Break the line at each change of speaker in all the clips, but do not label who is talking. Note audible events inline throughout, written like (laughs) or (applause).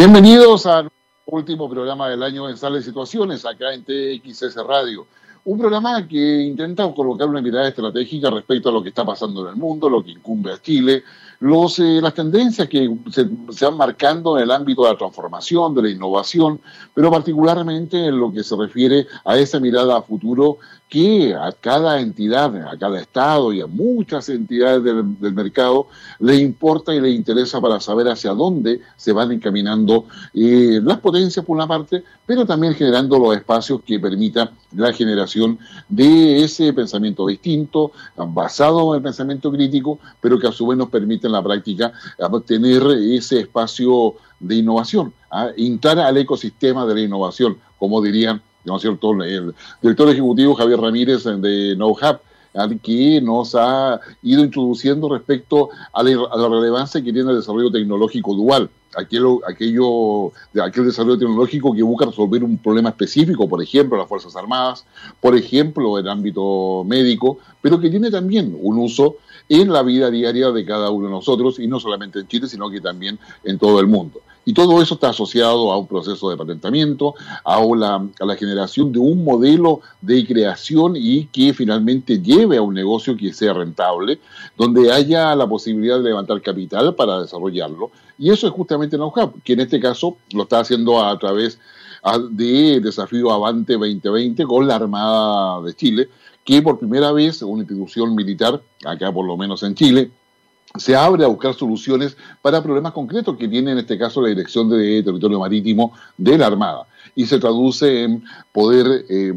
Bienvenidos al último programa del año en Sales Situaciones, acá en TXS Radio. Un programa que intenta colocar una mirada estratégica respecto a lo que está pasando en el mundo, lo que incumbe a Chile, los, eh, las tendencias que se, se, van marcando en el ámbito de la transformación, de la innovación, pero particularmente en lo que se refiere a esa mirada a futuro que a cada entidad, a cada Estado y a muchas entidades del, mercado le importa y le interesa para saber hacia dónde se van encaminando eh, las potencias por una parte, pero también generando los espacios que permitan la generación de ese pensamiento distinto, basado en el pensamiento crítico, pero que a su vez nos permite en la práctica tener ese espacio de innovación, ¿ah? entrar al ecosistema de la innovación, como dirían ¿no? El director ejecutivo Javier Ramírez de NoHub, que nos ha ido introduciendo respecto a la, a relevancia que tiene el desarrollo tecnológico dual, aquello, aquel desarrollo tecnológico que busca resolver un problema específico, por ejemplo, las Fuerzas Armadas, por ejemplo, el ámbito médico, pero que tiene también un uso en la vida diaria de cada uno de nosotros, y no solamente en Chile, sino que también en todo el mundo. Y todo eso está asociado a un proceso de patentamiento, a la, generación de un modelo de creación y que finalmente lleve a un negocio que sea rentable, donde haya la posibilidad de levantar capital para desarrollarlo. Y eso es justamente NowHub, que en este caso lo está haciendo a través de Desafío Avante 2020 con la Armada de Chile, que por primera vez una institución militar, acá por lo menos en Chile, se abre a buscar soluciones para problemas concretos que tiene en este caso la Dirección de Territorio Marítimo de la Armada. Y se traduce en poder eh,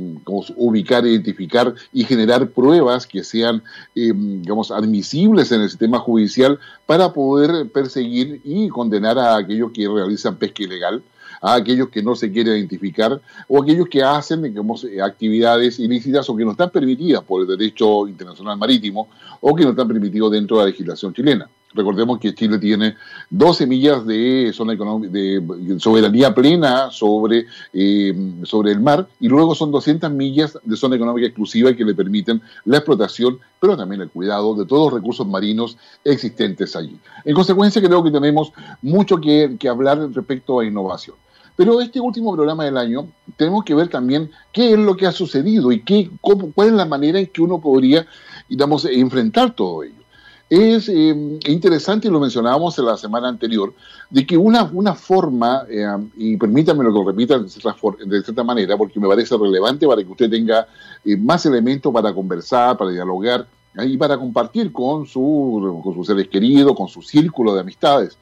ubicar, identificar y generar pruebas que sean, eh, digamos, admisibles en el sistema judicial para poder perseguir y condenar a aquellos que realizan pesca ilegal a aquellos que no se quieren identificar o aquellos que hacen digamos, actividades ilícitas o que no están permitidas por el derecho internacional marítimo o que no están permitidos dentro de la legislación chilena. Recordemos que Chile tiene 12 millas de zona de soberanía plena sobre, eh, sobre el mar y luego son 200 millas de zona económica exclusiva que le permiten la explotación, pero también el cuidado de todos los recursos marinos existentes allí. En consecuencia, creo que tenemos mucho que, que hablar respecto a innovación. Pero este último programa del año tenemos que ver también qué es lo que ha sucedido y qué, cómo, cuál es la manera en que uno podría, digamos, enfrentar todo ello. Es eh, interesante, y lo mencionábamos en la semana anterior, de que una, una forma, eh, y permítanme lo que lo repita de cierta, de cierta, manera, porque me parece relevante para que usted tenga eh, más elementos para conversar, para dialogar y para compartir con, su, con sus seres queridos, con su círculo de amistades.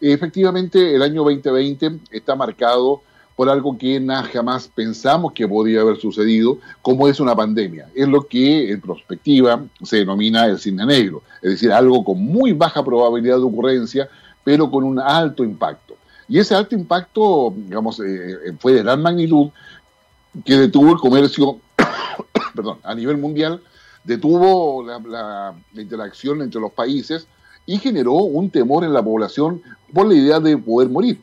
Efectivamente, el año 2020 está marcado por algo que jamás pensamos que podría haber sucedido, como es una pandemia. Es lo que en perspectiva se denomina el cine negro, es decir, algo con muy baja probabilidad de ocurrencia, pero con un alto impacto. Y ese alto impacto, digamos, eh, fue de gran magnitud que detuvo el comercio, (coughs) perdón, a nivel mundial, detuvo la interacción entre los países y generó un temor en la población por la idea de poder morir.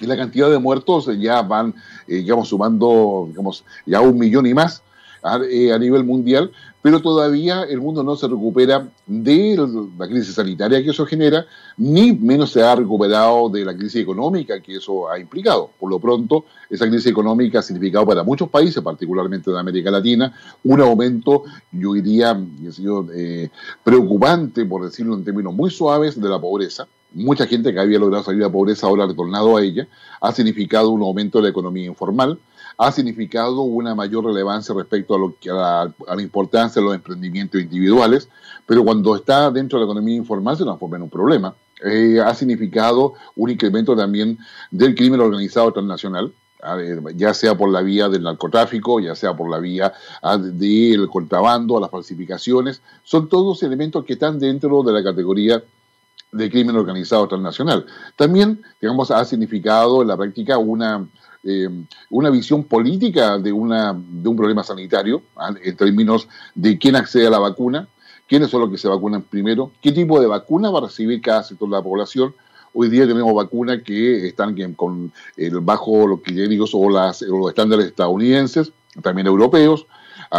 Y la cantidad de muertos ya van, eh, digamos, sumando, digamos, ya un millón y más a, eh, a, nivel mundial, pero todavía el mundo no se recupera de la crisis sanitaria que eso genera, ni menos se ha recuperado de la crisis económica que eso ha implicado. Por lo pronto, esa crisis económica ha significado para muchos países, particularmente de América Latina, un aumento, yo diría, eh, preocupante, por decirlo en términos muy suaves, de la pobreza. Mucha gente que había logrado salir de la pobreza ahora ha retornado a ella, ha significado un aumento de la economía informal, ha significado una mayor relevancia respecto a, lo que, a, la, importancia de los emprendimientos individuales, pero cuando está dentro de la economía informal se transforma en un problema. Eh, ha significado un incremento también del crimen organizado transnacional, ya sea por la vía del narcotráfico, ya sea por la vía del contrabando, a las falsificaciones, son todos elementos que están dentro de la categoría de crimen organizado transnacional. También, digamos, ha significado en la práctica una, eh, una visión política de, una, de un problema sanitario, ¿ah? en términos de quién accede a la vacuna, quiénes son los que se vacunan primero, qué tipo de vacuna va a recibir cada sector de la población. Hoy día tenemos vacunas que están con el bajo los criterios o, las, los estándares estadounidenses, también europeos.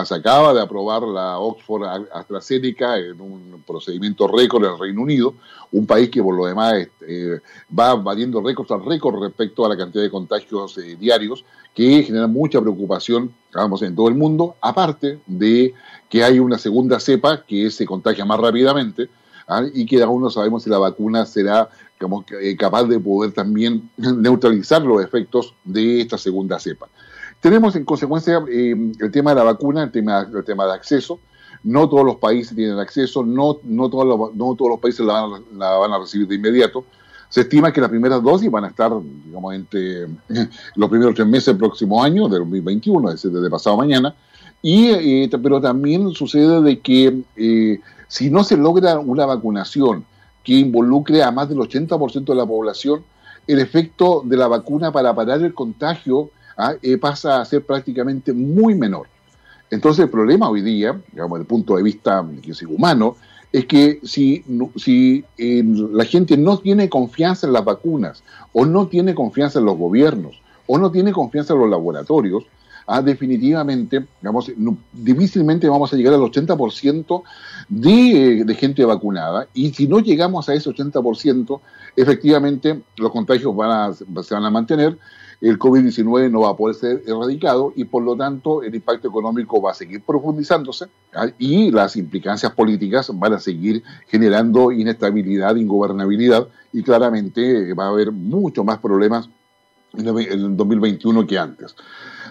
Se acaba de aprobar la Oxford AstraZeneca en un procedimiento récord en el Reino Unido, un país que por lo demás eh, va batiendo récords al récord respecto a la cantidad de contagios eh, diarios, que genera mucha preocupación vamos, en todo el mundo, aparte de que hay una segunda cepa que se contagia más rápidamente ¿ah? y que aún no sabemos si la vacuna será eh, capaz de poder también (laughs) neutralizar los efectos de esta segunda cepa. Tenemos en consecuencia eh, el tema de la vacuna, el tema, el tema de acceso. No todos los países tienen acceso, no, no, todos, los, no todos los países la van, a recibir de inmediato. Se estima que las primeras dosis van a estar, digamos, entre (laughs) los primeros tres meses del próximo año, del 2021, es decir, desde pasado mañana. Y, eh, pero también sucede de que eh, si no se logra una vacunación que involucre a más del 80% de la población, el efecto de la vacuna para parar el contagio ¿ah? Eh, pasa a ser prácticamente muy menor. Entonces el problema hoy día, digamos, desde el punto de vista humano, es que si, la gente no tiene confianza en las vacunas, o no tiene confianza en los gobiernos, o no tiene confianza en los laboratorios, ah, definitivamente, digamos, difícilmente vamos a llegar al 80% de, de, gente vacunada. Y si no llegamos a ese 80%, efectivamente los contagios van a, se van a mantener el COVID-19 no va a poder ser erradicado y por lo tanto el impacto económico va a seguir profundizándose ¿ah? y las implicancias políticas van a seguir generando inestabilidad, ingobernabilidad y claramente va a haber mucho más problemas en el 2021 que antes.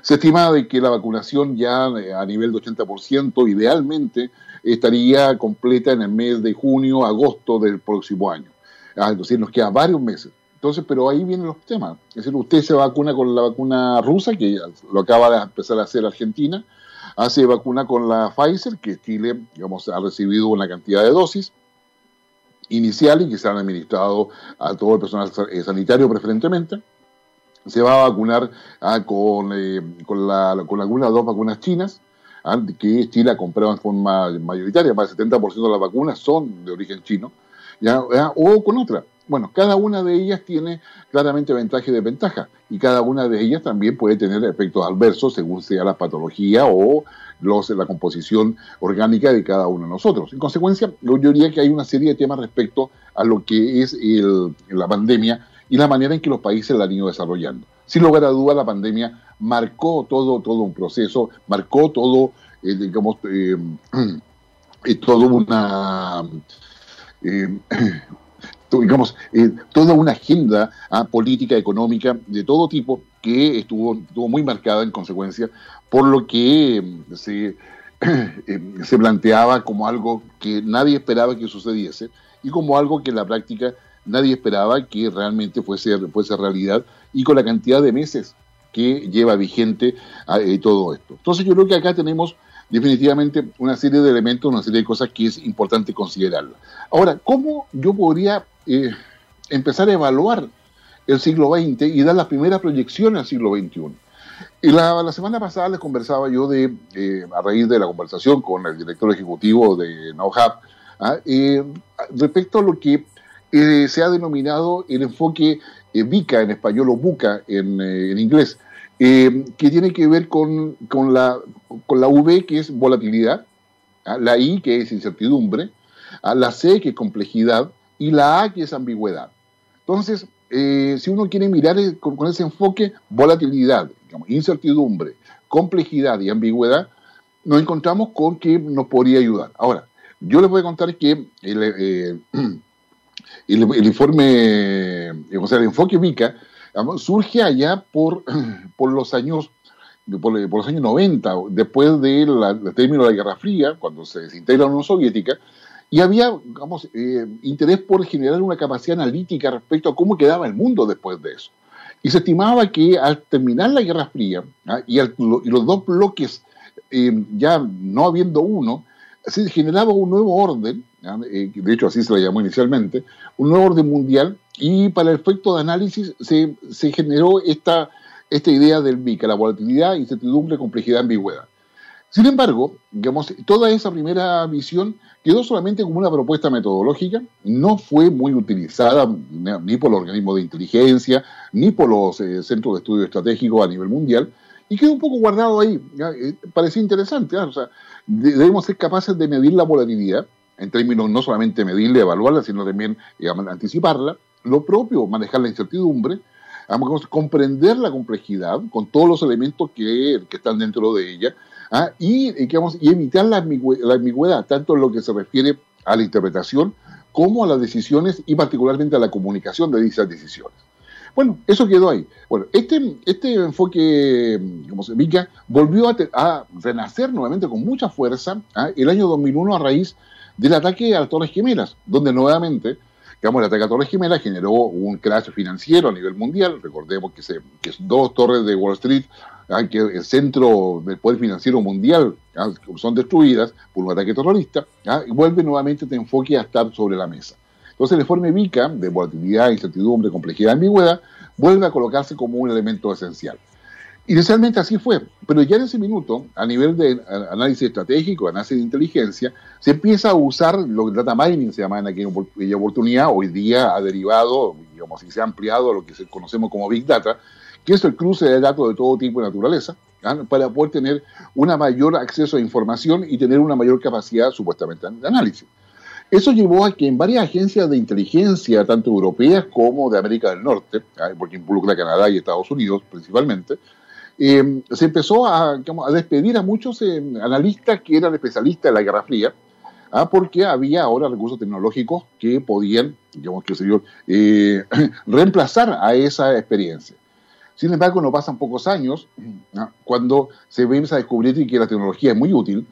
Se estima de que la vacunación ya eh, a nivel de 80% idealmente estaría completa en el mes de junio, agosto del próximo año. Ah, es decir, nos quedan varios meses. Entonces, pero ahí vienen los temas. Es decir, usted se vacuna con la vacuna rusa, que lo acaba de empezar a hacer Argentina, hace vacuna con la Pfizer, que Chile, digamos, ha recibido una cantidad de dosis iniciales que se han administrado a todo el personal eh, sanitario preferentemente. Se va a vacunar ah, con, eh, con algunas dos vacunas chinas, ah, que Chile ha comprado en forma mayoritaria, más del 70% de las vacunas son de origen chino, ¿ya? o con otra. Bueno, cada una de ellas tiene claramente ventaja y desventaja, y cada una de ellas también puede tener efectos adversos según sea la patología o los, la composición orgánica de cada uno de nosotros. En consecuencia, yo diría que hay una serie de temas respecto a lo que es la pandemia y la manera en que los países la han ido desarrollando. Sin lugar a duda, la pandemia marcó todo, todo un proceso, marcó todo, eh, digamos, eh, (clears throat) eh, una (clears throat) digamos, eh, toda una agenda ah, política, económica, de todo tipo, que estuvo, muy marcada en consecuencia por lo que mm, se, eh, (clears throat) se planteaba como algo que nadie esperaba que sucediese y como algo que en la práctica nadie esperaba que realmente fuese, fuese realidad y con la cantidad de meses que lleva vigente ah, eh, todo esto. Entonces yo creo que acá tenemos definitivamente una serie de elementos, una serie de cosas que es importante considerarla. Ahora, ¿cómo yo podría eh, empezar a evaluar el siglo XX y dar las primeras proyecciones al siglo XXI. Y la, semana pasada les conversaba yo de, eh, a raíz de la conversación con el director ejecutivo de NoHub, ¿ah? eh, respecto a lo que se ha denominado el enfoque VICA en español o BUCA en, inglés, que tiene que ver con, con, la, con la V que es volatilidad, ¿ah? la I que es incertidumbre, ¿ah? la C que es complejidad, y la A que es ambigüedad. Entonces, eh, si uno quiere mirar con, ese enfoque, volatilidad, incertidumbre, complejidad y ambigüedad, nos encontramos con que nos podría ayudar. Ahora, yo les voy a contar que el, eh, (clears throat) el, informe, o sea, el enfoque MICA surge allá (clears throat) por, por los años por, los años 90, después del término de la Guerra Fría, cuando se desintegra la Unión Soviética, y había, digamos, eh, interés por generar una capacidad analítica respecto a cómo quedaba el mundo después de eso. Y se estimaba que al terminar la Guerra Fría ¿ah? y, los dos bloques eh, ya no habiendo uno, se generaba un nuevo orden, ¿ah? eh, de hecho así se lo llamó inicialmente, un nuevo orden mundial y para el efecto de análisis se, generó esta, idea del MICA, la volatilidad, incertidumbre, complejidad, ambigüedad. Sin embargo, digamos, toda esa primera visión quedó solamente como una propuesta metodológica, no fue muy utilizada ni por los organismos de inteligencia, ni por los eh, centros de estudio estratégico a nivel mundial, y quedó un poco guardado ahí. Eh, parecía interesante, o sea, debemos ser capaces de medir la volatilidad, en términos no solamente medirla, evaluarla, sino también anticiparla. Lo propio, manejar la incertidumbre, comprender la complejidad con todos los elementos que, están dentro de ella ¿ah? y, y, evitar la ambigüedad, tanto en lo que se refiere a la interpretación como a las decisiones y particularmente a la comunicación de dichas decisiones. Bueno, eso quedó ahí. Bueno, este, este enfoque, como se indica, volvió a, renacer nuevamente con mucha fuerza ¿ah? el año 2001 a raíz del ataque a Torres Gemelas, donde nuevamente, digamos, el ataque a Torres Gemelas generó un crash financiero a nivel mundial. Recordemos que, se, que dos torres de Wall Street, ¿ah? que el centro del poder financiero mundial, son destruidas por un ataque terrorista, y vuelve nuevamente este enfoque a estar sobre la mesa. Entonces el informe VICA, de volatilidad, incertidumbre, complejidad ambigüedad, vuelve a colocarse como un elemento esencial. Inicialmente así fue, pero ya en ese minuto, a nivel de análisis estratégico, análisis de inteligencia, se empieza a usar lo que data mining se llama en aquella oportunidad, hoy día ha derivado, digamos, y se ha ampliado a lo que conocemos como Big Data, que es el cruce de datos de todo tipo de naturaleza, ¿ah? para poder tener una mayor acceso a información y tener una mayor capacidad supuestamente de análisis. Eso llevó a que en varias agencias de inteligencia, tanto europeas como de América del Norte, porque involucra Canadá y Estados Unidos principalmente, eh, se empezó a, despedir a muchos eh, analistas que eran especialistas en la Guerra Fría, ¿ah? porque había ahora recursos tecnológicos que podían, digamos que se eh, (clears throat) reemplazar a esa experiencia. Sin embargo, no pasan pocos años ¿ah? cuando se empieza a descubrir que la tecnología es muy útil,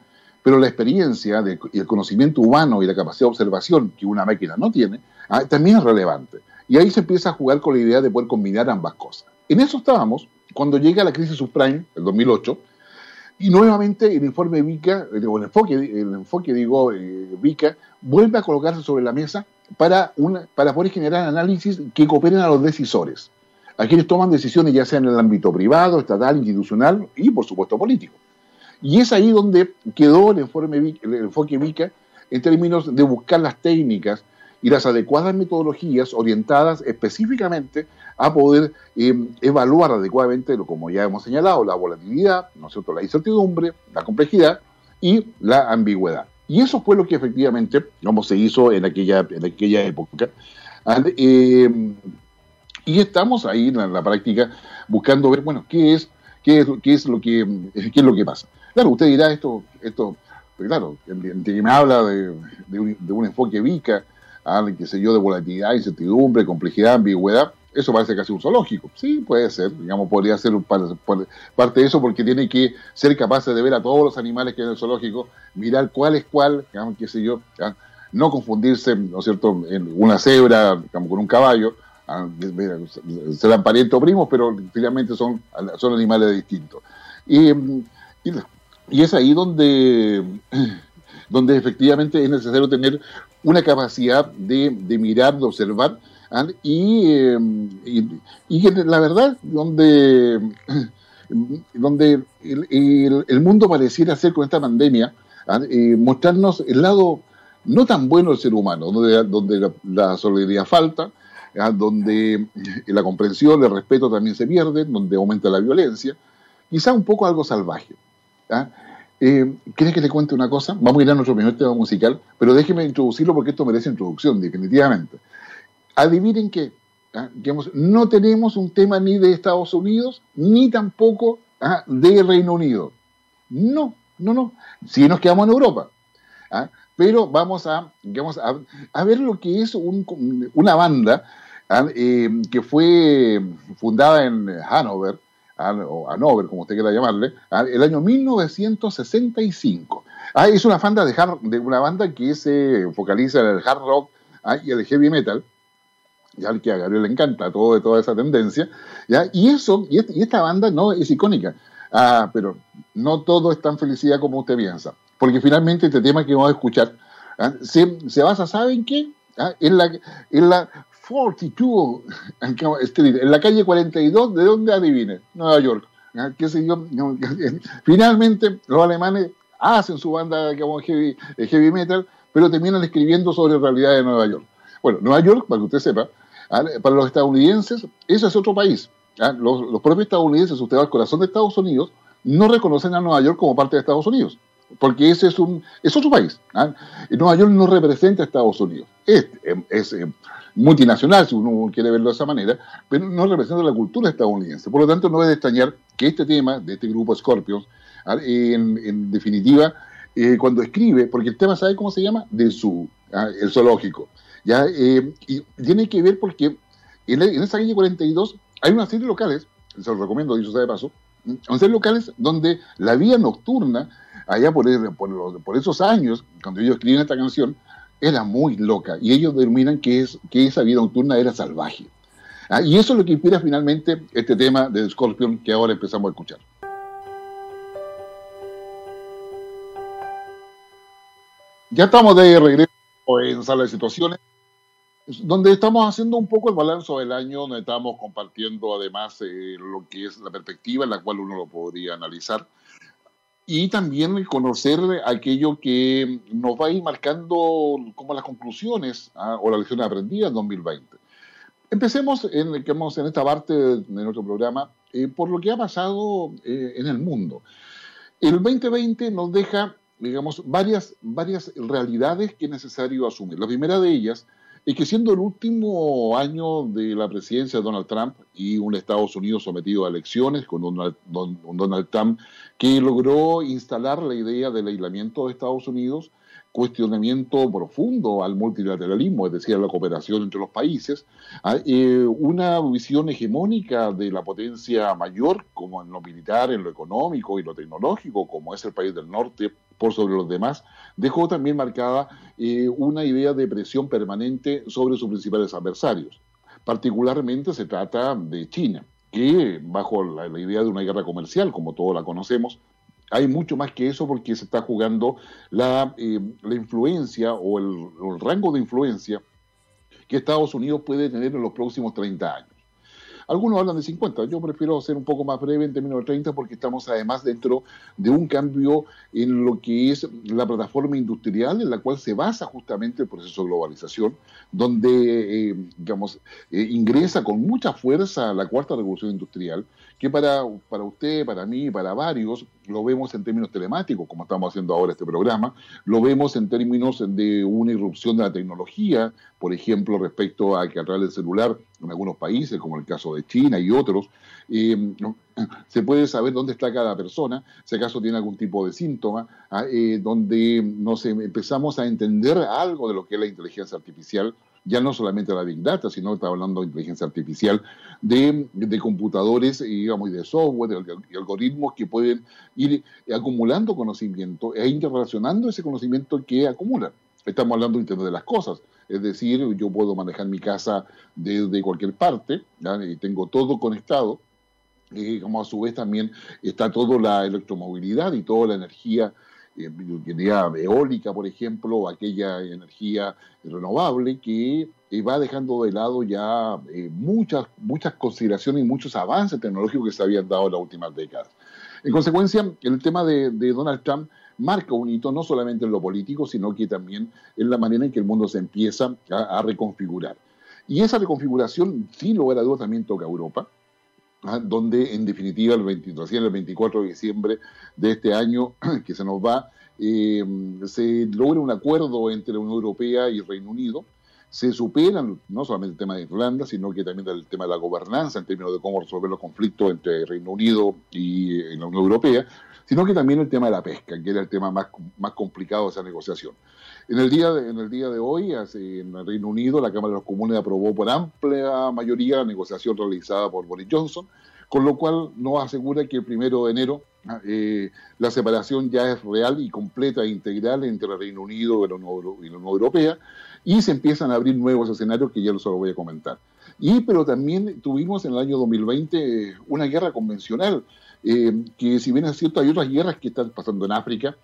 pero la experiencia y el conocimiento humano y la capacidad de observación que una máquina no tiene, ah, también es relevante. Y ahí se empieza a jugar con la idea de poder combinar ambas cosas. En eso estábamos cuando llega la crisis subprime, el 2008, y nuevamente el informe VICA, el enfoque, el enfoque digo, eh, VICA, vuelve a colocarse sobre la mesa para, una, para poder generar análisis que cooperen a los decisores, a quienes toman decisiones ya sea en el ámbito privado, estatal, institucional y por supuesto político. Y es ahí donde quedó el, informe, el enfoque VICA en términos de buscar las técnicas y las adecuadas metodologías orientadas específicamente a poder em, evaluar adecuadamente, como ya hemos señalado, la volatilidad, ¿no es cierto?, la incertidumbre, la complejidad y la ambigüedad. Y eso fue lo que efectivamente como se hizo en aquella, en aquella época. Em, y estamos ahí en la, práctica buscando ver, bueno, qué es, qué es, qué es, lo, que, qué es lo que pasa. Claro, usted dirá esto, esto pues claro, que me habla de, un, enfoque VICA, ah, qué sé yo, de volatilidad, incertidumbre, complejidad, ambigüedad, eso parece casi un zoológico. Sí, puede ser, digamos, podría ser parte de eso porque tiene que ser capaz de ver a todos los animales que hay en el zoológico, mirar cuál es cuál, digamos, qué sé yo, no confundirse, ¿no es cierto?, en una cebra, digamos, con un caballo, serán parientes o primos, pero finalmente son, son animales distintos. Y, y y es ahí donde, (clears throat) donde efectivamente es necesario tener una capacidad de, mirar, de observar, ¿ah? em, y, y, la verdad, donde, (clears throat) donde el, mundo pareciera ser con esta pandemia, ¿ah? mostrarnos el lado no tan bueno del ser humano, donde, donde la, solidaridad falta, ¿ah? donde la comprensión, el respeto también se pierden, donde aumenta la violencia, quizá un poco algo salvaje. ¿Ah? Eh, ¿Quieres que le cuente una cosa? Vamos a ir a nuestro primer tema musical, pero déjeme introducirlo porque esto merece introducción, definitivamente. Adivinen que ¿ah? no tenemos un tema ni de Estados Unidos, ni tampoco ¿ah? de Reino Unido. No, no, no. Si nos quedamos en Europa. Pero vamos a, a, ver lo que es una banda eh, que fue fundada en Hanover, o Hanover, como usted quiera llamarle, el año 1965. Ah, es una banda, de, de una banda que se focaliza en el hard rock ah, y el heavy metal, ya que a Gabriel le encanta todo, toda esa tendencia, ¿ya? y eso, y, esta banda no es icónica, ah, pero no todo es tan felicidad como usted piensa, porque finalmente este tema que vamos a escuchar se, se, basa, ¿saben qué? En la, en la 42 (laughs) Street, en la calle 42, ¿de dónde adivine? Nueva York. Ah, ¿Qué sé? (laughs) Finalmente, los alemanes hacen su banda como heavy, eh, heavy metal, pero terminan escribiendo sobre realidad de Nueva York. Bueno, Nueva York, para que usted sepa, ah, para los estadounidenses, eso es otro país. los, propios estadounidenses, usted va al corazón de Estados Unidos, no reconocen a Nueva York como parte de Estados Unidos, porque ese es, un, es otro país. Nueva York no representa a Estados Unidos. Es, es, multinacional, si uno quiere verlo de esa manera, pero no representa la cultura estadounidense. Por lo tanto, no debe extrañar que este tema de este grupo Scorpions, en, definitiva, eh, cuando escribe, porque el tema, ¿sabe cómo se llama? De su, el zoológico. ¿ya? Eh, y tiene que ver porque en, esa calle 42 hay una serie de locales, se los recomiendo, dicho sea de paso, una serie de locales donde la vía nocturna, allá por, por, esos años, cuando ellos escriben esta canción, era muy loca y ellos determinan que, es, que esa vida nocturna era salvaje. Ah, y eso es lo que inspira finalmente este tema de Scorpion que ahora empezamos a escuchar. Ya estamos de regreso en Sala de Situaciones, donde estamos haciendo un poco el balance del año, donde estamos compartiendo además eh, lo que es la perspectiva en la cual uno lo podría analizar y también conocer aquello que nos va a ir marcando como las conclusiones ¿ah? o las lecciones aprendidas en 2020. Empecemos en, en esta parte de nuestro programa eh, por lo que ha pasado eh, en el mundo. El 2020 nos deja, digamos, varias, varias realidades que es necesario asumir. La primera de ellas es que siendo el último año de la presidencia de Donald Trump y un Estados Unidos sometido a elecciones con un Donald Trump que logró instalar la idea del aislamiento de Estados Unidos, cuestionamiento profundo al multilateralismo, es decir, a la cooperación entre los países, eh, una visión hegemónica de la potencia mayor, como en lo militar, en lo económico y lo tecnológico, como es el país del norte, por sobre los demás, dejó también marcada eh, una idea de presión permanente sobre sus principales adversarios. Particularmente se trata de China, que bajo la, idea de una guerra comercial, como todos la conocemos, hay mucho más que eso porque se está jugando la, eh, influencia o el, rango de influencia que Estados Unidos puede tener en los próximos 30 años. Algunos hablan de 50, yo prefiero ser un poco más breve en términos de 30 porque estamos además dentro de un cambio en lo que es la plataforma industrial en la cual se basa justamente el proceso de globalización, donde, eh, digamos, eh, ingresa con mucha fuerza la cuarta revolución industrial, que para, para usted, para mí, para varios, lo vemos en términos telemáticos, como estamos haciendo ahora este programa, lo vemos en términos de una irrupción de la tecnología, por ejemplo, respecto a que a través del celular en algunos países, como el caso de China y otros, eh, (laughs) se puede saber dónde está cada persona, si acaso tiene algún tipo de síntoma, ah, eh, donde nos empezamos a entender algo de lo que es la inteligencia artificial, ya no solamente la Big Data, sino está hablando de inteligencia artificial, de, computadores digamos, y de software, de, algoritmos que pueden ir acumulando conocimiento e interrelacionando ese conocimiento que acumulan. Estamos hablando de Internet de las cosas, es decir, yo puedo manejar mi casa desde cualquier parte y tengo todo conectado. Y como a su vez también está toda la electromovilidad y toda la energía eh, eólica, por ejemplo, aquella energía renovable que eh, va dejando de lado ya eh, muchas, muchas consideraciones y muchos avances tecnológicos que se habían dado en las últimas décadas. En consecuencia, el tema de, Donald Trump marca un hito no solamente en lo político, sino que también en la manera en que el mundo se empieza a, reconfigurar. Y esa reconfiguración, sin lugar a dudas, también toca a Europa, ¿ah? donde en definitiva el, 20, el 24 de diciembre de este año (clears throat) que se nos va, eh, se logra un acuerdo entre la Unión Europea y Reino Unido, se superan no solamente el tema de Irlanda, sino que también el tema de la gobernanza en términos de cómo resolver los conflictos entre Reino Unido y eh, la Unión Europea, sino que también el tema de la pesca, que era el tema más, más complicado de esa negociación. En el día de, en el día de hoy, en el Reino Unido, la Cámara de los Comunes aprobó por amplia mayoría la negociación realizada por Boris Johnson, con lo cual nos asegura que el primero de enero eh, la separación ya es real y completa e integral entre el Reino Unido y la Unión Europea, y se empiezan a abrir nuevos escenarios que ya los voy a comentar. Y pero también tuvimos en el año 2020 una guerra convencional eh, que si bien es cierto, hay otras guerras que están pasando en África,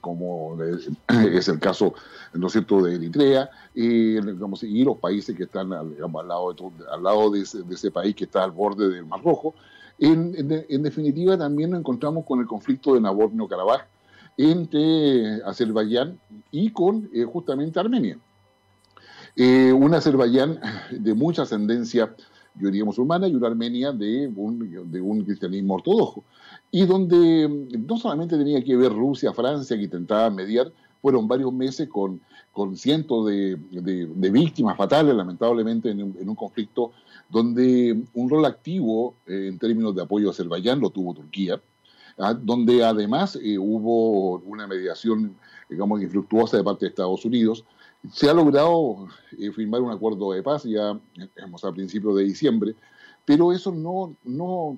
como (clears throat) es el caso, ¿no cierto?, de Eritrea, y los países que están al, lado, de, al lado de ese, país que está al borde del Mar Rojo. En, definitiva, también nos encontramos con el conflicto de Nagorno-Karabaj entre Azerbaiyán y con eh, justamente Armenia. Eh, un Azerbaiyán de mucha ascendencia yo diría musulmana, y una Armenia de un, cristianismo ortodoxo. Y donde mm, no solamente tenía que ver Rusia, Francia, que intentaba mediar, fueron varios meses con, con cientos de, de, víctimas fatales, lamentablemente, en un, conflicto donde un rol activo eh, en términos de apoyo a Azerbaiyán lo tuvo Turquía, ¿ah? donde además eh, hubo una mediación, digamos, infructuosa de parte de Estados Unidos. Se ha logrado eh, firmar un acuerdo de paz ya digamos, a principios de diciembre, pero eso no, no,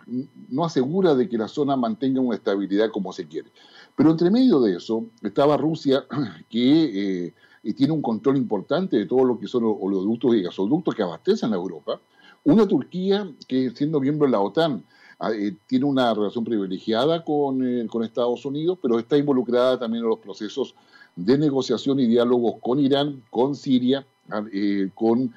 no asegura de que la zona mantenga una estabilidad como se quiere. Pero entre medio de eso estaba Rusia, (clears throat) que eh, tiene un control importante de todo lo que son los oleoductos y gasoductos que abastecen a Europa. Una Turquía que, siendo miembro de la OTAN, ah, eh, tiene una relación privilegiada con, con, Estados Unidos, pero está involucrada también en los procesos de negociación y diálogos con Irán, con Siria, ah, con,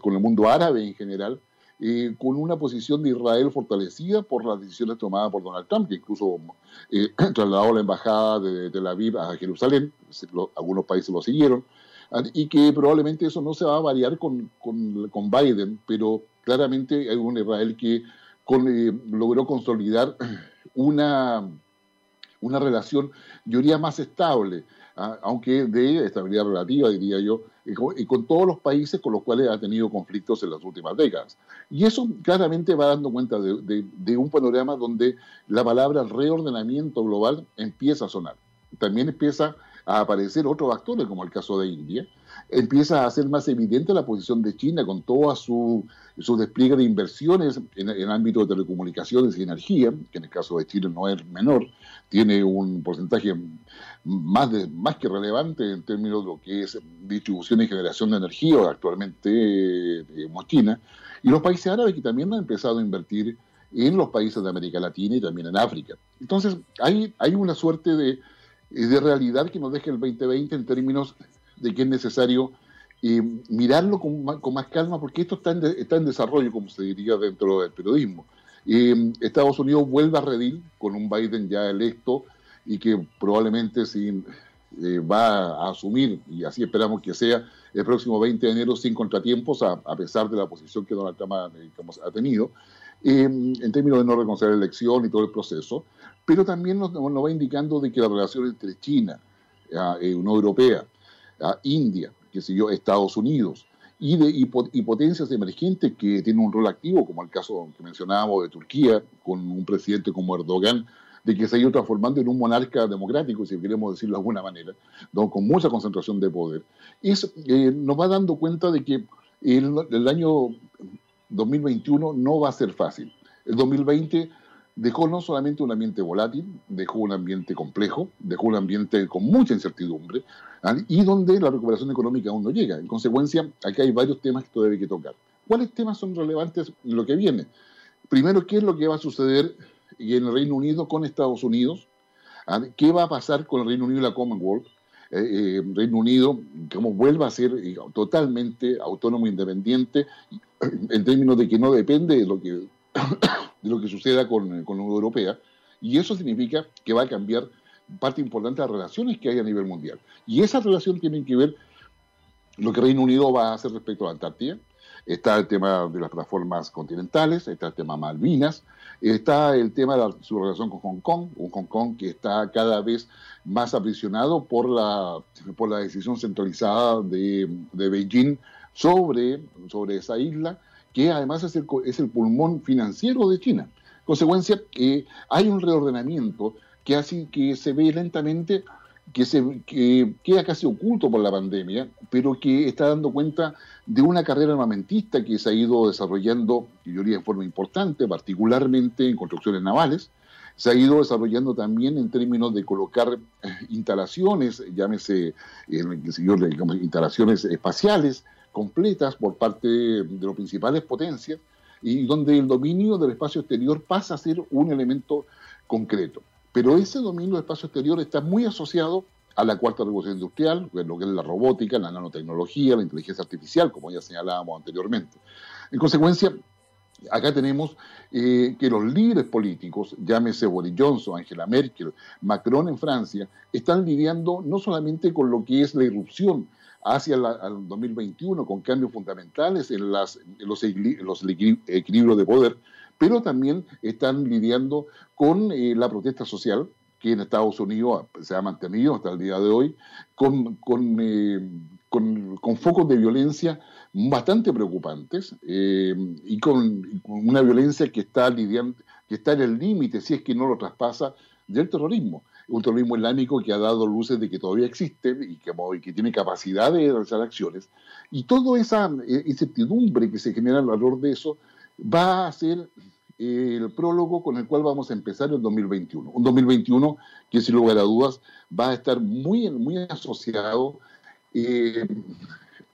con el mundo árabe en general, eh, con una posición de Israel fortalecida por las decisiones tomadas por Donald Trump, que incluso eh, (clears throat) trasladó la embajada de Tel Aviv a Jerusalén, algunos países lo siguieron, ah, y que probablemente eso no se va a variar con, con, Biden, pero claramente hay un Israel que con, eh, logró consolidar (clears throat) una, una relación, yo diría, más estable ¿ah? aunque de estabilidad relativa, diría yo, y con, todos los países con los cuales ha tenido conflictos en las últimas décadas. Y eso claramente va dando cuenta de, un panorama donde la palabra reordenamiento global empieza a sonar. También empieza a aparecer otros actores, como el caso de India, empieza a ser más evidente la posición de China con toda su, su despliegue de inversiones en, el ámbito de telecomunicaciones y energía, que en el caso de Chile no es menor, tiene un porcentaje más, de, más que relevante en términos de lo que es distribución y generación de energía, actualmente eh, China, y los países árabes que también han empezado a invertir en los países de América Latina y también en África. Entonces, hay, hay una suerte de, de realidad que nos deja el 2020 en términos de que es necesario eh, mirarlo con más, calma, porque esto está en, está en desarrollo, como se diría dentro del periodismo. Eh, Estados Unidos vuelve a redil con un Biden ya electo y que probablemente sí, eh, va a asumir, y así esperamos que sea, el próximo 20 de enero sin contratiempos, a, pesar de la posición que Donald Trump ha, tenido, en términos de no reconocer la elección y todo el proceso, pero también nos, nos va indicando de que la relación entre China, y Unión Europea, a India, que sé yo, Estados Unidos, y, de, y, potencias emergentes que tienen un rol activo, como el caso que mencionábamos de Turquía, con un presidente como Erdogan, de que se ha ido transformando en un monarca democrático, si queremos decirlo de alguna manera, con mucha concentración de poder, es, eh, nos va dando cuenta de que el, el año 2021 no va a ser fácil. El 2020 dejó no solamente un ambiente volátil, dejó un ambiente complejo, dejó un ambiente con mucha incertidumbre ¿ah? y donde la recuperación económica aún no llega. En consecuencia, aquí hay varios temas que todavía hay que tocar. ¿Cuáles temas son relevantes en lo que viene? Primero, ¿qué es lo que va a suceder en el Reino Unido con Estados Unidos? ¿Ah? ¿Qué va a pasar con el Reino Unido y la Commonwealth? Eh, eh, Reino Unido, cómo vuelva a ser eh, totalmente autónomo independiente, en términos de que no depende de lo que (coughs) de lo que suceda con, con la Unión Europea, y eso significa que va a cambiar parte importante de las relaciones que hay a nivel mundial. Y esa relación tiene que ver lo que Reino Unido va a hacer respecto a la Antártida, está el tema de las plataformas continentales, está el tema Malvinas, está el tema de su relación con Hong Kong, un Hong Kong que está cada vez más aprisionado por la, por la decisión centralizada de, de Beijing sobre, sobre esa isla, que además es el, es el pulmón financiero de China. Consecuencia, que hay un reordenamiento que hace que se ve lentamente, que, se, que queda casi oculto por la pandemia, pero que está dando cuenta de una carrera armamentista que se ha ido desarrollando, yo diría, en forma importante, particularmente en construcciones navales, se ha ido desarrollando también en términos de colocar eh, instalaciones, llámese eh, instalaciones espaciales, completas por parte de las principales potencias y donde el dominio del espacio exterior pasa a ser un elemento concreto. Pero ese dominio del espacio exterior está muy asociado a la cuarta revolución industrial, lo que es la robótica, la nanotecnología, la inteligencia artificial, como ya señalábamos anteriormente. En consecuencia, acá tenemos eh, que los líderes políticos, llámese Boris Johnson, Angela Merkel, Macron en Francia, están lidiando no solamente con lo que es la irrupción hacia el 2021 con cambios fundamentales en, las, los, equilibrios de poder, pero también están lidiando con eh, la protesta social que en Estados Unidos se ha mantenido hasta el día de hoy, con, con, eh, focos de violencia bastante preocupantes eh, y con, una violencia que está, lidiando, que está en el límite, si es que no lo traspasa, del terrorismo un terrorismo islámico que ha dado luces de que todavía existe y que, que tiene capacidad de realizar acciones. Y toda esa eh, incertidumbre que se genera alrededor de eso va a ser eh, el prólogo con el cual vamos a empezar el 2021. Un 2021 que sin lugar a dudas va a estar muy, muy asociado eh,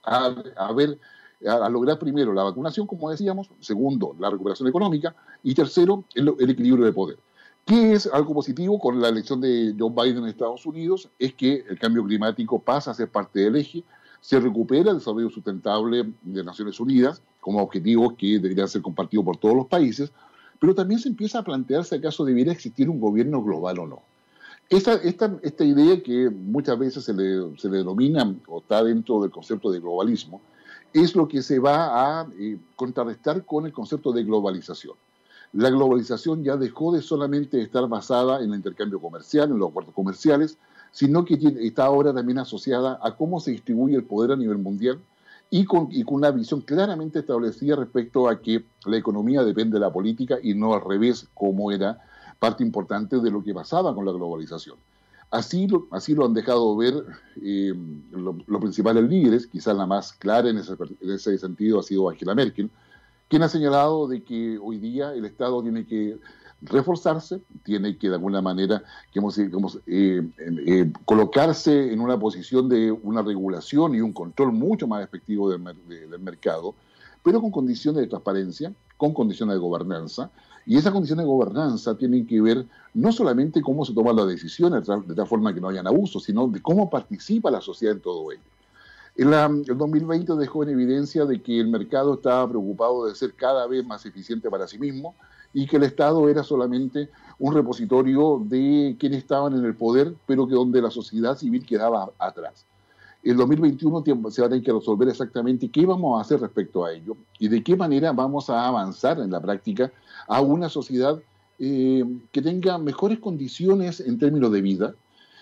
a, ver, a, lograr primero la vacunación, como decíamos, segundo, la recuperación económica y tercero, el equilibrio de poder. ¿Qué es algo positivo con la elección de Joe Biden en Estados Unidos? Es que el cambio climático pasa a ser parte del eje, se recupera el desarrollo sustentable de Naciones Unidas como objetivo que debería ser compartido por todos los países, pero también se empieza a plantearse acaso debiera existir un gobierno global o no. Esta, esta, esta idea que muchas veces se le, se le, denomina o está dentro del concepto de globalismo, es lo que se va a eh, contrarrestar con el concepto de globalización la globalización ya dejó de solamente estar basada en el intercambio comercial, en los acuerdos comerciales, sino que está ahora también asociada a cómo se distribuye el poder a nivel mundial y con, una visión claramente establecida respecto a que la economía depende de la política y no al revés, como era parte importante de lo que pasaba con la globalización. Así lo, así lo han dejado ver eh, los principales líderes, quizás la más clara en ese, en ese sentido ha sido Angela Merkel, quien ha señalado de que hoy día el Estado tiene que reforzarse, tiene que de alguna manera eh, eh, colocarse en una posición de una regulación y un control mucho más efectivo del, mercado, pero con condiciones de transparencia, con condiciones de gobernanza, y esas condiciones de gobernanza tienen que ver no solamente cómo se toman las decisiones de tal forma que no hayan abusos, sino de cómo participa la sociedad en todo ello. El, el 2020 dejó en evidencia de que el mercado estaba preocupado de ser cada vez más eficiente para sí mismo y que el Estado era solamente un repositorio de quienes estaban en el poder, pero que donde la sociedad civil quedaba atrás. El 2021 se va a tener que resolver exactamente qué vamos a hacer respecto a ello y de qué manera vamos a avanzar en la práctica a una sociedad eh, que tenga mejores condiciones en términos de vida,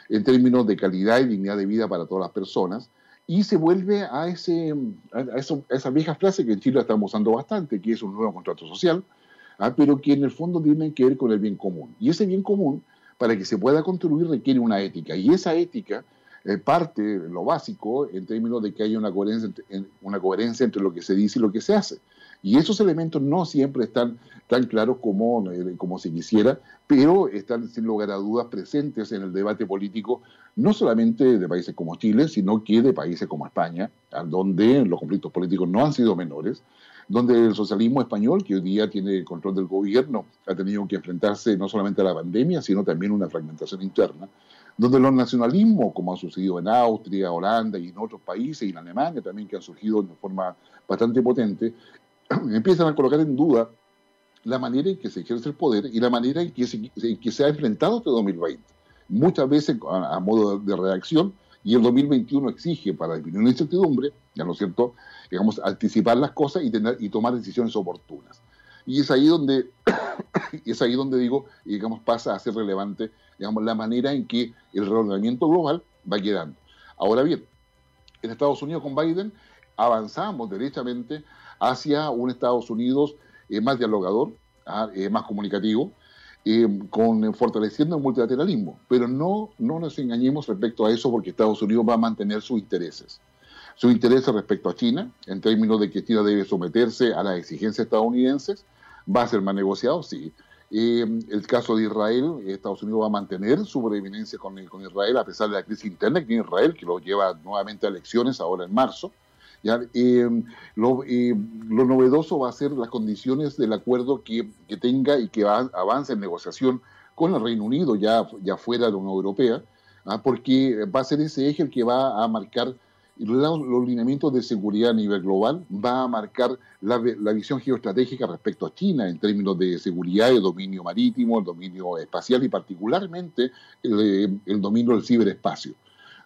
en términos de calidad y dignidad de vida para todas las personas, y se vuelve a, ese, a, esa vieja frase que en Chile estamos usando bastante, que es un nuevo contrato social, ¿ah? pero que en el fondo tiene que ver con el bien común. Y ese bien común, para que se pueda construir, requiere una ética. Y esa ética eh, parte, lo básico, en términos de que haya una coherencia, una coherencia entre lo que se dice y lo que se hace. Y esos elementos no siempre están tan claros como, eh, como se quisiera, pero están sin lugar a dudas presentes en el debate político, no solamente de países como Chile, sino que de países como España, donde los conflictos políticos no han sido menores, donde el socialismo español, que hoy día tiene el control del gobierno, ha tenido que enfrentarse no solamente a la pandemia, sino también a una fragmentación interna, donde los nacionalismos, como ha sucedido en Austria, Holanda y en otros países, y en Alemania también, que han surgido de forma bastante potente, (clears throat) empiezan a colocar en duda la manera en que se ejerce el poder y la manera en que se, ha enfrentado este 2020. Muchas veces a, modo de reacción, y el 2021 exige, para definir una incertidumbre, ya no cierto, digamos, anticipar las cosas y, tener, y tomar decisiones oportunas. Y es ahí donde, (coughs) es ahí donde digo, digamos, pasa a ser relevante, digamos, la manera en que el reordenamiento global va quedando. Ahora bien, en Estados Unidos con Biden avanzamos derechamente hacia un Estados Unidos eh, más dialogador, ah, eh, más comunicativo, eh, con fortaleciendo el multilateralismo. Pero no, no nos engañemos respecto a eso porque Estados Unidos va a mantener sus intereses. Sus intereses respecto a China, en términos de que China debe someterse a las exigencias estadounidenses, va a ser más negociado, sí. el caso de Israel, Estados Unidos va a mantener su preeminencia con, con, Israel a pesar de la crisis interna que tiene Israel, que lo lleva nuevamente a elecciones ahora en marzo. Eh, lo, eh, novedoso va a ser las condiciones del acuerdo que, que tenga y que avance en negociación con el Reino Unido, ya, ya fuera de la Unión Europea, ¿ah? porque va a ser ese eje el que va a marcar los, lineamientos de seguridad a nivel global, va a marcar la, visión geoestratégica respecto a China en términos de seguridad, el dominio marítimo, el dominio espacial y particularmente el, el dominio del ciberespacio,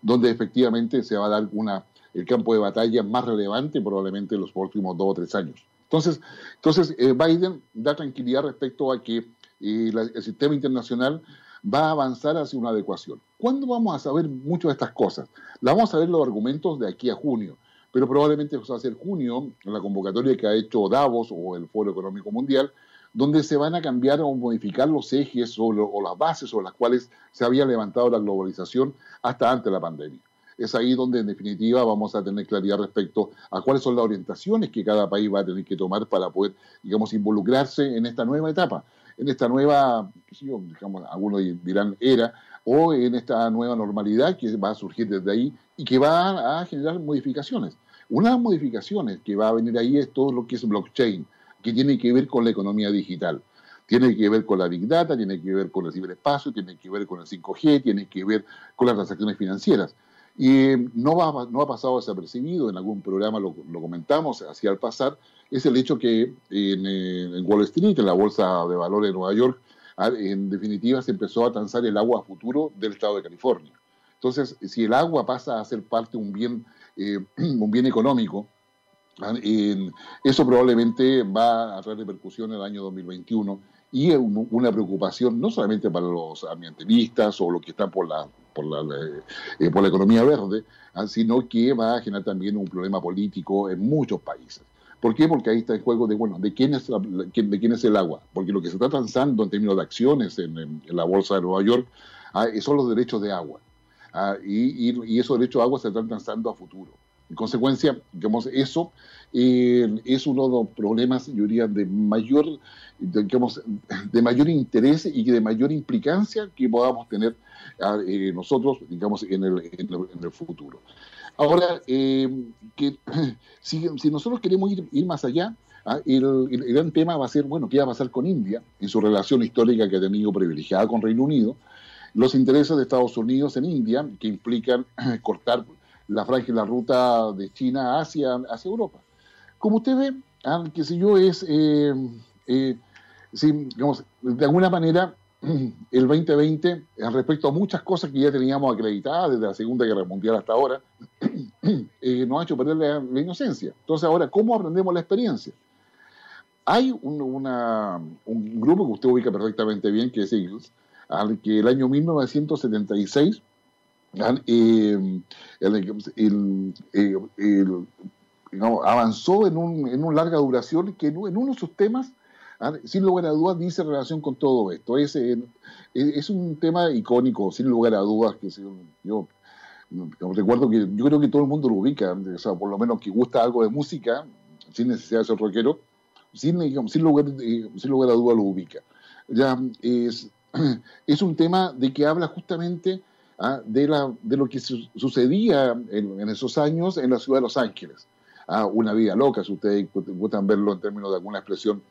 donde efectivamente se va a dar una el campo de batalla más relevante probablemente en los últimos dos o tres años. Entonces, entonces eh, Biden da tranquilidad respecto a que eh, el sistema internacional va a avanzar hacia una adecuación. ¿Cuándo vamos a saber mucho de estas cosas? La vamos a ver los argumentos de aquí a junio, pero probablemente va a ser junio, en la convocatoria que ha hecho Davos o el Foro Económico Mundial, donde se van a cambiar o modificar los ejes o, o las bases sobre las cuales se había levantado la globalización hasta antes de la pandemia es ahí donde en definitiva vamos a tener claridad respecto a cuáles son las orientaciones que cada país va a tener que tomar para poder, digamos, involucrarse en esta nueva etapa en esta nueva, digamos, algunos dirán era, o en esta nueva normalidad que va a surgir desde ahí y que va a generar modificaciones. Una de las modificaciones que va a venir ahí es todo lo que es blockchain, que tiene que ver con la economía digital. Tiene que ver con la Big Data, tiene que ver con el ciberespacio, tiene que ver con el 5G, tiene que ver con las transacciones financieras. Y no, va, no ha pasado desapercibido, en algún programa lo, lo comentamos, así al pasar, es el hecho que en, Wall Street, en la Bolsa de Valores de Nueva York, en definitiva se empezó a transar el agua futuro del estado de California. Entonces, si el agua pasa a ser parte de un bien, eh, (clears throat) un bien económico, eso probablemente va a traer repercusión en el año 2021 y una preocupación no solamente para los ambientalistas o los que están por la, por la, eh, por la economía verde, ah, sino que va a generar también un problema político en muchos países. ¿Por qué? Porque ahí está el juego de, bueno, ¿de quién es, de quién es el agua? Porque lo que se está transando en términos de acciones en, la Bolsa de Nueva York ah, son los derechos de agua. Ah, y, esos derechos de agua se están transando a futuro. En consecuencia, digamos, eso eh, es uno de los problemas, yo diría, de mayor, digamos, de mayor interés y de mayor implicancia que podamos tener ah, eh, nosotros, digamos, en el, en el futuro. Ahora, eh, que, (clears throat) si, nosotros queremos ir, más allá, ¿ah? el, gran tema va a ser, bueno, ¿qué va a pasar con India en su relación histórica que ha tenido privilegiada con Reino Unido? Los intereses de Estados Unidos en India, que implican (clears throat) cortar la la ruta de China hacia, hacia Europa. Como usted ve, ¿ah? que si yo es, eh, eh, digamos, de alguna manera, (clears throat) el 2020 respecto a muchas cosas que ya teníamos acreditadas desde la Segunda Guerra Mundial hasta ahora, (clears throat) eh, nos ha hecho perder la, inocencia. Entonces ahora, ¿cómo aprendemos la experiencia? Hay un, grupo que usted ubica perfectamente bien, que es Eagles, al que el año 1976 eh, avanzó en una en larga duración que en uno de sus temas Ah, sin lugar a dudas, dice relación con todo esto. Es, eh, es un tema icónico, sin lugar a dudas, que yo, recuerdo que yo creo que todo el mundo lo ubica, o sea, por lo menos que gusta algo de música, sin necesidad de ser rockero, sin, sin, lugar, sin lugar a dudas lo ubica. Ya, es, (clears throat) es un tema de que habla justamente ah, de, la, de lo que sucedía en, esos años en la ciudad de Los Ángeles. Ah, una vida loca, si ustedes gustan verlo en términos de alguna expresión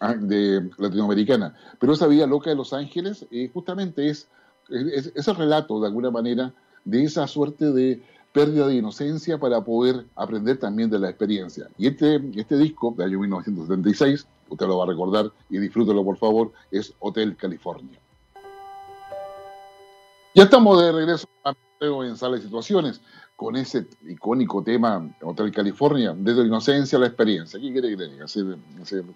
Ah, de latinoamericana. Pero esa vida loca de Los Ángeles eh, justamente es, es, el relato, de alguna manera, de esa suerte de pérdida de inocencia para poder aprender también de la experiencia. Y este, este disco, de año 1976, usted lo va a recordar y disfrútelo por favor, es Hotel California. Ya estamos de regreso en Sala de Situaciones con ese icónico tema Hotel California, desde la inocencia a la experiencia. ¿Qué quiere que te diga?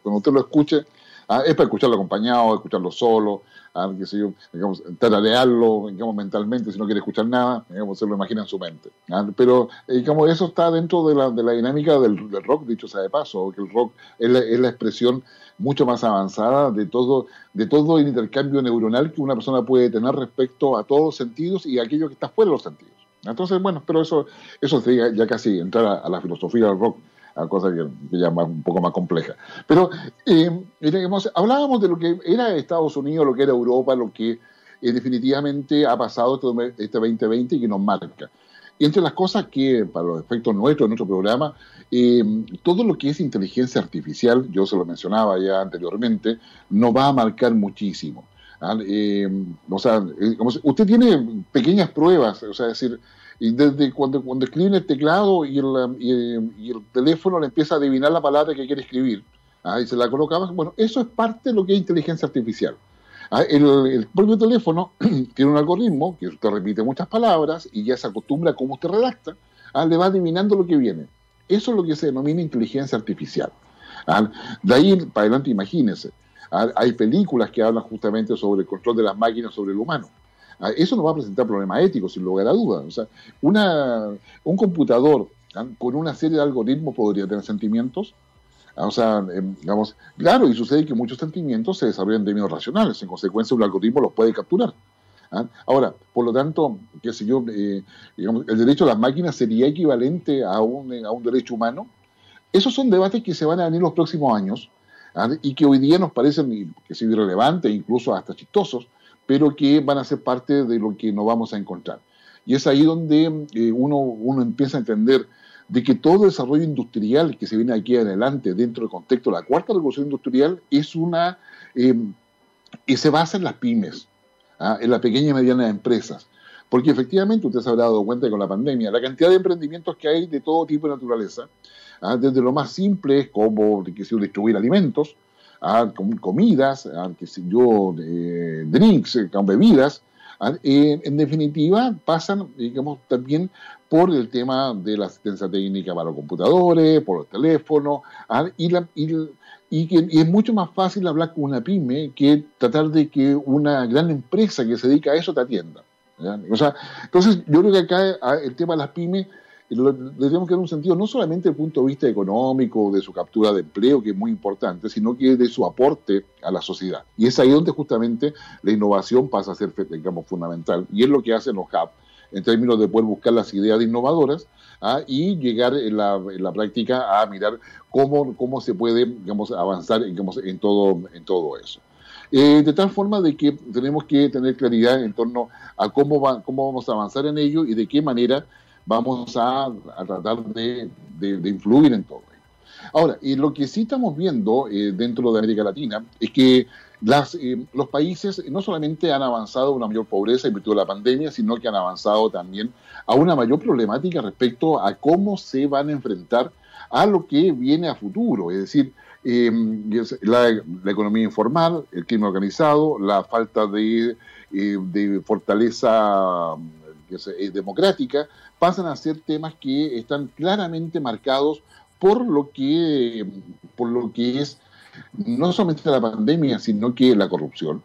cuando usted lo escuche, ah, es para escucharlo acompañado, escucharlo solo, ah, qué sé yo, digamos, tararearlo digamos, mentalmente si no quiere escuchar nada, digamos, se lo imagina en su mente. Ah, pero eh, digamos, eso está dentro de la, de la dinámica del, rock, dicho sea de paso, que el rock es la, es la, expresión mucho más avanzada de todo, de todo el intercambio neuronal que una persona puede tener respecto a todos los sentidos y a aquello que está fuera de los sentidos. Entonces, bueno, pero eso, eso sería ya casi entrar a, la filosofía del rock, a cosa que, ya más, un poco más compleja. Pero eh, hablábamos de lo que era Estados Unidos, lo que era Europa, lo que eh, definitivamente ha pasado este 2020 y que nos marca. Y entre las cosas que, para los efectos nuestros, de nuestro programa, eh, todo lo que es inteligencia artificial, yo se lo mencionaba ya anteriormente, nos va a marcar muchísimo. ¿Ah? O sea, usted tiene pequeñas pruebas, o sea, es decir, desde cuando, cuando escribe el teclado y el, y, el, teléfono le empieza a adivinar la palabra que quiere escribir, ¿ah? y se la coloca bueno, eso es parte de lo que es inteligencia artificial. ¿ah? El, propio teléfono (clears throat) tiene un algoritmo que usted repite muchas palabras y ya se acostumbra a cómo usted redacta, ah, le va adivinando lo que viene. Eso es lo que se denomina inteligencia artificial. Ah, de ahí para adelante, imagínense, hay películas que hablan justamente sobre el control de las máquinas sobre el humano. Eso no va a presentar problemas éticos, sin lugar a dudas. O sea, un computador con una serie de algoritmos podría tener sentimientos. O sea, em, digamos, claro, y sucede que muchos sentimientos se desarrollan en términos racionales, en consecuencia un algoritmo los puede capturar. Ahora, por lo tanto, qué sé yo, eh, el derecho a las máquinas sería equivalente a un, a un derecho humano. Esos son debates que se van a venir los próximos años y que hoy día nos parecen que son irrelevantes, incluso hasta chistosos, pero que van a ser parte de lo que nos vamos a encontrar. Y es ahí donde eh, uno, uno empieza a entender de que todo desarrollo industrial que se viene aquí adelante dentro del contexto de la cuarta revolución industrial es una eh, y se basa en las pymes, ¿ah? en las pequeñas y medianas empresas. Porque efectivamente usted se habrá dado cuenta con la pandemia, la cantidad de emprendimientos que hay de todo tipo de naturaleza, ¿ah? desde lo más simple como que distribuir alimentos, ¿ah? comidas, que yo, drinks, bebidas, en definitiva pasan, digamos, también por el tema de la asistencia técnica para los computadores, por el teléfono, y, la, y, que, es mucho más fácil hablar con una pyme que tratar de que una gran empresa que se dedica a eso te atienda. O sea, entonces yo creo que acá el tema de las pymes le tenemos que dar un sentido no solamente desde el punto de vista económico, de su captura de empleo, que es muy importante, sino que de su aporte a la sociedad. Y es ahí donde justamente la innovación pasa a ser, digamos, fundamental. Y es lo que hacen los hubs en términos de poder buscar las ideas innovadoras ¿ah? y llegar en la, práctica a mirar cómo, cómo se puede digamos, avanzar en, todo, en todo eso. Eh, de tal forma de que tenemos que tener claridad en torno a cómo, va, cómo vamos a avanzar en ello y de qué manera vamos a, tratar de, influir en todo ello. Ahora, y lo que sí estamos viendo eh, dentro de América Latina es que las, eh, los países no solamente han avanzado a una mayor pobreza en virtud de la pandemia, sino que han avanzado también a una mayor problemática respecto a cómo se van a enfrentar a lo que viene a futuro, es decir, em, la, economía informal, el crimen organizado, la falta de, eh, fortaleza eh, democrática, pasan a ser temas que están claramente marcados por lo que, por lo que es no solamente la pandemia, sino que la corrupción,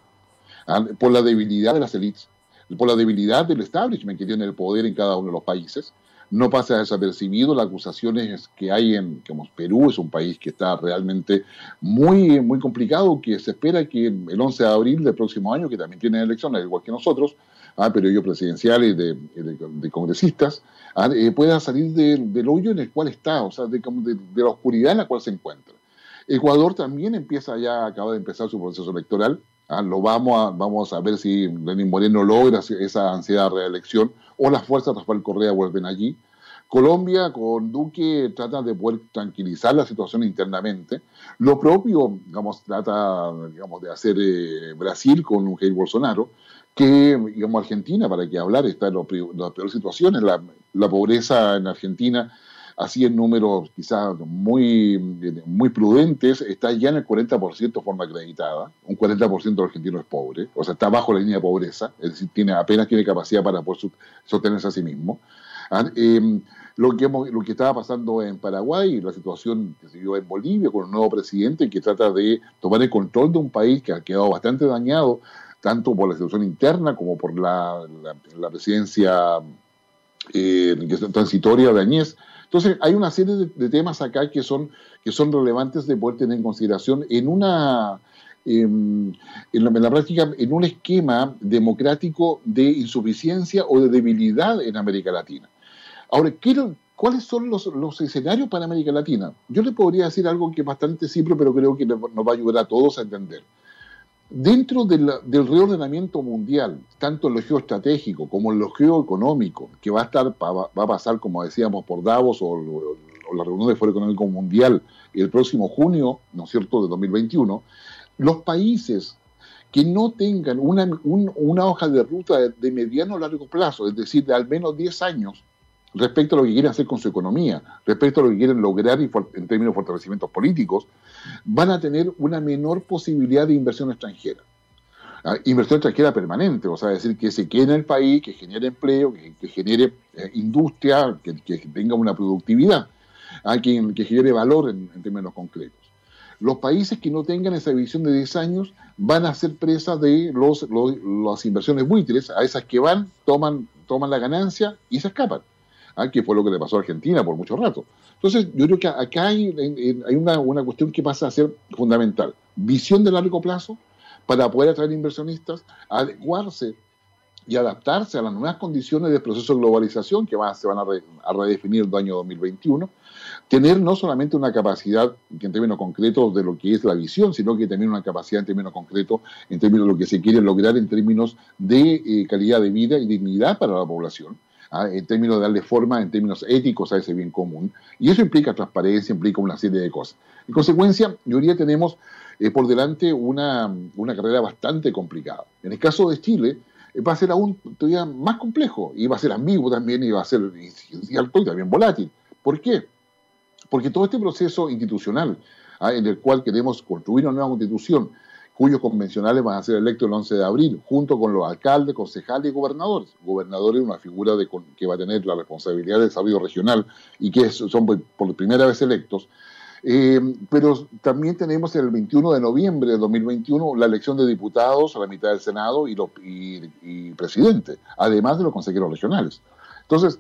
¿ah? por la debilidad de las élites, por la debilidad del establishment que tiene el poder en cada uno de los países. No pasa desapercibido las acusaciones que hay en, como Perú es un país que está realmente muy, muy complicado, que se espera que el 11 de abril del próximo año, que también tiene elecciones igual que nosotros, ¿ah? periodo presidenciales de, de, congresistas, ¿ah? eh, pueda salir del hoyo en el cual está, o sea, de, de la oscuridad en la cual se encuentra. Ecuador también empieza ya, acaba de empezar su proceso electoral. Ah, lo vamos a, vamos a ver si Lenín Moreno logra esa ansiedad de reelección o las fuerzas de Rafael Correa vuelven allí. Colombia con Duque trata de poder tranquilizar la situación internamente. Lo propio, digamos, trata digamos, de hacer eh, Brasil con Jair Bolsonaro, que, digamos, Argentina, para que hablar, está en las peores situaciones. La, la pobreza en Argentina así en números quizás muy, muy prudentes, está ya en el 40% de forma acreditada. Un 40% de argentino es pobre, o sea, está bajo la línea de pobreza, es decir, tiene, apenas tiene capacidad para poder sostenerse a sí mismo. Ah, em, lo, que lo que estaba pasando en Paraguay, la situación que se dio en Bolivia con un nuevo presidente que trata de tomar el control de un país que ha quedado bastante dañado, tanto por la situación interna como por la, la, presidencia eh, transitoria de Añez, entonces, hay una serie de, temas acá que son, que son relevantes de poder tener en consideración en una, em, en, la, práctica, en un esquema democrático de insuficiencia o de debilidad en América Latina. Ahora, ¿cuáles son los, los, escenarios para América Latina? Yo le podría decir algo que es bastante simple, pero creo que nos va a ayudar a todos a entender. Dentro del, reordenamiento mundial, tanto en lo geoestratégico como en lo geoeconómico, que va a estar va, a pasar, como decíamos, por Davos o, la reunión del Foro Económico Mundial el próximo junio, ¿no es cierto?, de 2021, los países que no tengan una, hoja de ruta de, de mediano o largo plazo, es decir, de al menos 10 años, respecto a lo que quieren hacer con su economía, respecto a lo que quieren lograr en términos de fortalecimientos políticos, van a tener una menor posibilidad de inversión extranjera. ¿ah? inversión extranjera permanente, o sea, decir, que se quede en el país, que genere empleo, que, genere eh, industria, que, tenga una productividad, ¿ah? que, genere valor en, términos concretos. Los países que no tengan esa visión de 10 años van a ser presas de los, las inversiones buitres, a esas que van, toman, toman la ganancia y se escapan, ¿ah? que fue lo que le pasó a Argentina por mucho rato. Entonces, yo creo que acá hay, una, una cuestión que pasa a ser fundamental. Visión de largo plazo, para poder atraer inversionistas, adecuarse y adaptarse a las nuevas condiciones del proceso de globalización que se van a, redefinir el año 2021, tener no solamente una capacidad en términos concretos de lo que es la visión, sino que también una capacidad en términos concretos, en términos de lo que se quiere lograr en términos de eh, calidad de vida y dignidad para la población. ¿Ah? en términos de darle forma, en términos éticos a ese bien común. Y eso implica transparencia, implica una serie de cosas. En consecuencia, yo diría tenemos eh, por delante una, carrera bastante complicada. En el caso de Chile, eh, va a ser aún todavía más complejo y va a ser ambiguo también y va a ser y también volátil. ¿Por qué? Porque todo este proceso institucional ¿ah? en el cual queremos construir una nueva constitución, cuyos convencionales van a ser electos el 11 de abril, junto con los alcaldes, concejales y gobernadores. Gobernadores es una figura de, que va a tener la responsabilidad de desarrollo regional y que son por primera vez electos. Eh, pero también tenemos el 21 de noviembre de 2021 la elección de diputados a la mitad del Senado y, los, y, presidente, además de los consejeros regionales. Entonces,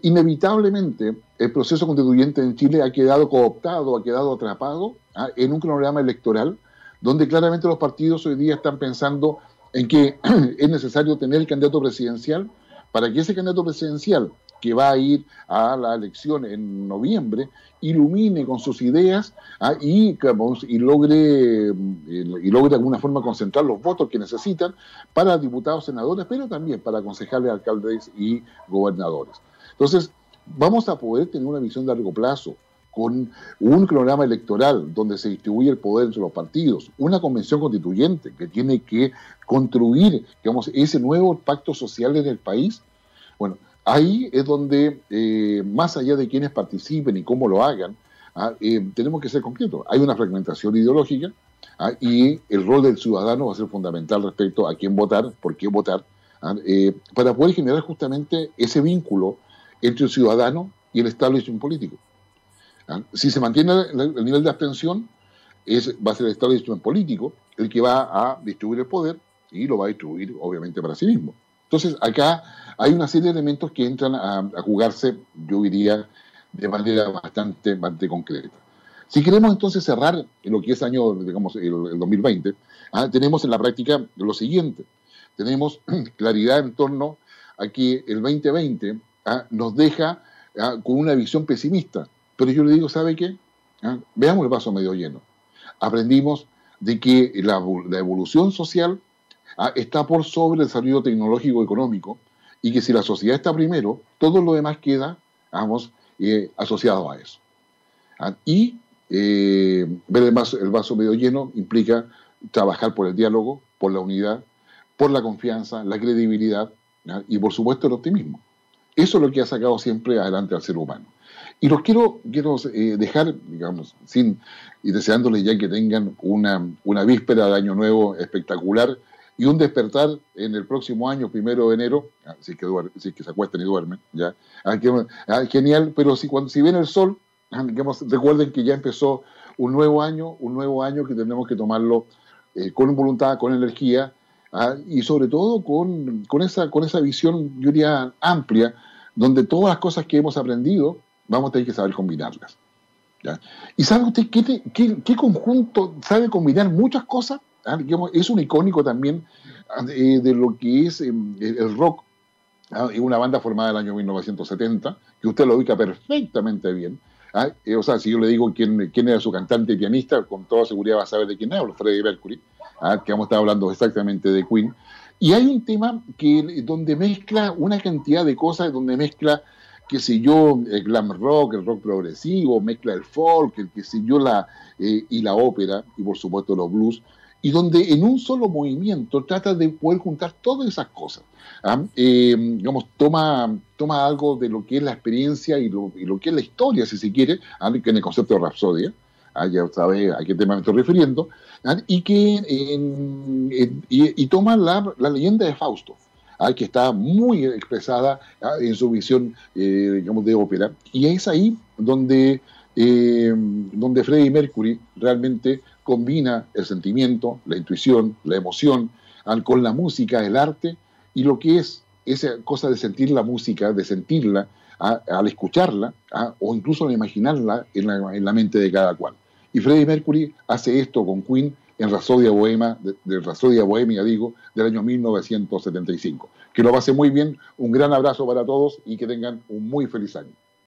inevitablemente el proceso constituyente en Chile ha quedado cooptado, ha quedado atrapado ¿ah? en un cronograma electoral donde claramente los partidos hoy día están pensando en que (clears throat) es necesario tener el candidato presidencial para que ese candidato presidencial que va a ir a la elección en noviembre, ilumine con sus ideas ¿ah? y, y, logre, y logre de alguna forma concentrar los votos que necesitan para diputados, senadores, pero también para concejales, alcaldes y gobernadores. Entonces, vamos a poder tener una visión de largo plazo con un cronograma electoral donde se distribuye el poder entre los partidos, una convención constituyente que tiene que construir ese nuevo pacto social en el país, bueno, Ahí es donde, eh, más allá de quienes participen y cómo lo hagan, ah, eh, tenemos que ser concretos. Hay una fragmentación ideológica ah, y el rol del ciudadano va a ser fundamental respecto a quién votar, por qué votar, ah, eh, para poder generar justamente ese vínculo entre el ciudadano y el establishment político. Si se mantiene el, nivel de abstención, va a ser el establishment político el que va a distribuir el poder y lo va a distribuir obviamente para sí mismo. Entonces, acá hay una serie de elementos que entran a, jugarse, yo diría, de manera bastante, bastante concreta. Si queremos entonces cerrar lo que es año, digamos, el, 2020, ah, tenemos en la práctica lo siguiente. Tenemos (clears throat) claridad en torno a que el 2020 ah, nos deja ah, con una visión pesimista. Pero yo le digo, ¿sabe qué? veamos el vaso medio lleno. Aprendimos de que la, evolución social Ah, está por sobre el desarrollo tecnológico económico y que si la sociedad está primero, todo lo demás queda, vamos, eh, asociado a eso. Ah, y eh, ver el el vaso medio lleno implica trabajar por el diálogo, por la unidad, por la confianza, la credibilidad y por supuesto el optimismo. Eso es lo que ha sacado siempre adelante al ser humano. Y los quiero, quiero eh, dejar, digamos, sin, y deseándoles ya que tengan una, una víspera de Año Nuevo espectacular, y un despertar en el próximo año, primero de enero, ah, si que, que se acuestan y duermen, ya, ah, ah, genial, pero si, cuando, si viene el sol, recuerden que ya empezó un nuevo año, un nuevo año que tenemos que tomarlo eh, con voluntad, con energía, y sobre todo con, con, esa, con esa visión, yo diría, amplia, donde todas las cosas que hemos aprendido, vamos a tener que saber combinarlas. ¿Y sabe usted qué, qué, qué conjunto sabe combinar muchas cosas? Ah, es un icónico también ah, de, lo que es em, el rock. Ah, es una banda formada en el año 1970, que usted lo ubica perfectamente bien. Eh, o sea, si yo le digo quién, quién era su cantante y pianista, con toda seguridad va a saber de quién hablo, Freddie Mercury, que vamos a hablando exactamente de Queen. Y hay un tema que, donde mezcla una cantidad de cosas, donde mezcla, qué sé yo, el glam rock, el rock progresivo, mezcla el folk, el qué sé yo, la, eh, y la ópera, y por supuesto los blues y donde en un solo movimiento trata de poder juntar todas esas cosas. ¿ah? Eh, digamos, toma, toma algo de lo que es la experiencia y lo, que es la historia, si se quiere, ¿ah? en el concepto de Rapsodia, ah, ya sabe a qué tema me estoy refiriendo, ¿ah? y que y, toma la, leyenda de Fausto, ¿ah? que está muy expresada en su visión, eh, digamos, de ópera, y es ahí donde, eh, donde Freddie Mercury realmente combina el sentimiento, la intuición, la emoción, con la música, el arte, y lo que es esa cosa de sentir la música, de sentirla, al escucharla o incluso al imaginarla en la, en la, mente de cada cual. Y Freddie Mercury hace esto con Queen en Rasodia Bohemia, de, de Bohemia, digo, del año 1975. Que lo pase muy bien, un gran abrazo para todos y que tengan un muy feliz año.